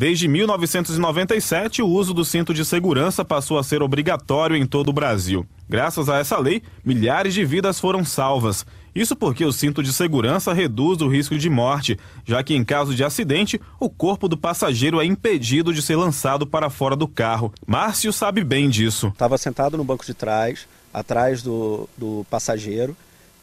Desde 1997, o uso do cinto de segurança passou a ser obrigatório em todo o Brasil. Graças a essa lei, milhares de vidas foram salvas. Isso porque o cinto de segurança reduz o risco de morte, já que em caso de acidente, o corpo do passageiro é impedido de ser lançado para fora do carro. Márcio sabe bem disso. Estava sentado no banco de trás, atrás do, do passageiro,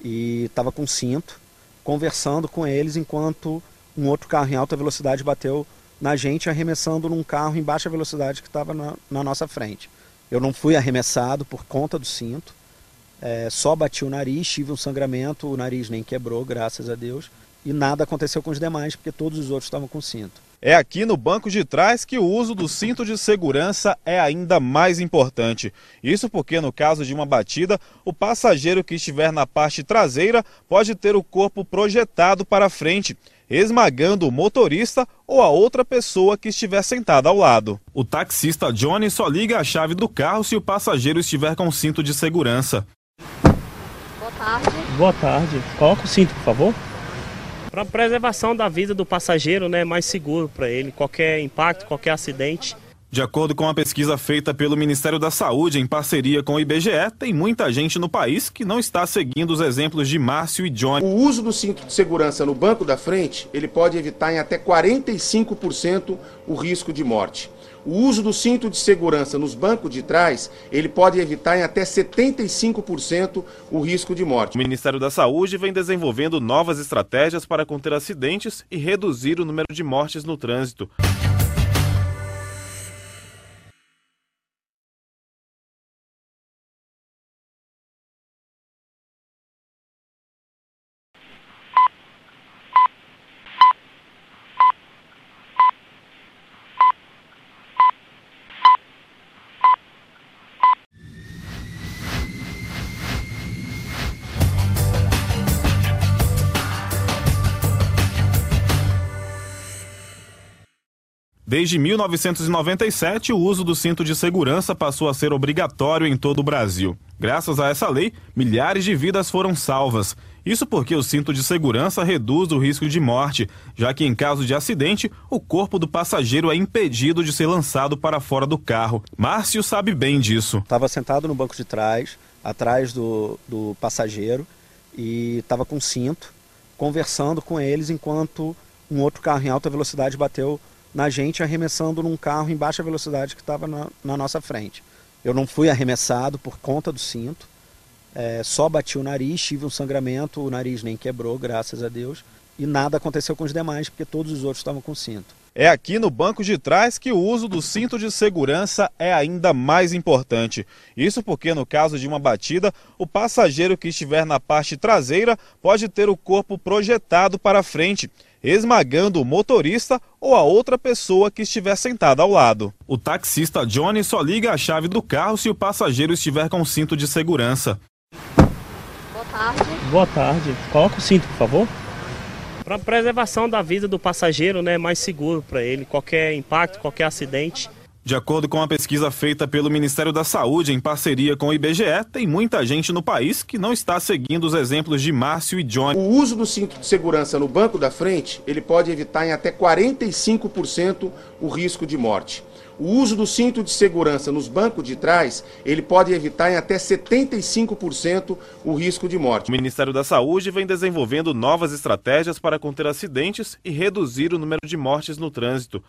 e estava com cinto, conversando com eles enquanto um outro carro em alta velocidade bateu na gente arremessando num carro em baixa velocidade que estava na, na, nossa frente. Eu não fui arremessado por conta do cinto, é, só bati o nariz, tive um sangramento, o nariz nem quebrou, graças a Deus, e nada aconteceu com os demais, porque todos os outros estavam com cinto. É aqui no banco de trás que o uso do cinto de segurança é ainda mais importante. Isso porque, no caso de uma batida, o passageiro que estiver na parte traseira pode ter o corpo projetado para frente esmagando o motorista ou a outra pessoa que estiver sentada ao lado. O taxista Johnny só liga a chave do carro se o passageiro estiver com cinto de segurança. Boa tarde. Boa tarde. Coloca o cinto, por favor. Para preservação da vida do passageiro, né, mais seguro para ele, qualquer impacto, qualquer acidente. De acordo com a pesquisa feita pelo Ministério da Saúde em parceria com o IBGE, tem muita gente no país que não está seguindo os exemplos de Márcio e Johnny. O uso do cinto de segurança no banco da frente, ele pode evitar em até 45% o risco de morte. O uso do cinto de segurança nos bancos de trás, ele pode evitar em até 75% o risco de morte. O Ministério da Saúde vem desenvolvendo novas estratégias para conter acidentes e reduzir o número de mortes no trânsito. Desde 1997, o uso do cinto de segurança passou a ser obrigatório em todo o Brasil. Graças a essa lei, milhares de vidas foram salvas. Isso porque o cinto de segurança reduz o risco de morte, já que em caso de acidente, o corpo do passageiro é impedido de ser lançado para fora do carro. Márcio sabe bem disso. Estava sentado no banco de trás, atrás do, do passageiro, e estava com cinto, conversando com eles enquanto um outro carro em alta velocidade bateu na gente arremessando num carro em baixa velocidade que estava na, na, nossa frente. Eu não fui arremessado por conta do cinto, é, só bati o nariz, tive um sangramento, o nariz nem quebrou, graças a Deus, e nada aconteceu com os demais, porque todos os outros estavam com cinto. É aqui no banco de trás que o uso do cinto de segurança é ainda mais importante. Isso porque, no caso de uma batida, o passageiro que estiver na parte traseira pode ter o corpo projetado para frente esmagando o motorista ou a outra pessoa que estiver sentada ao lado. O taxista Johnny só liga a chave do carro se o passageiro estiver com cinto de segurança. Boa tarde. Boa tarde. Coloca o cinto, por favor. Para preservação da vida do passageiro, né, mais seguro para ele, qualquer impacto, qualquer acidente. De acordo com a pesquisa feita pelo Ministério da Saúde em parceria com o IBGE, tem muita gente no país que não está seguindo os exemplos de Márcio e Johnny. O uso do cinto de segurança no banco da frente, ele pode evitar em até 45% o risco de morte. O uso do cinto de segurança nos bancos de trás, ele pode evitar em até 75% o risco de morte. O Ministério da Saúde vem desenvolvendo novas estratégias para conter acidentes e reduzir o número de mortes no trânsito.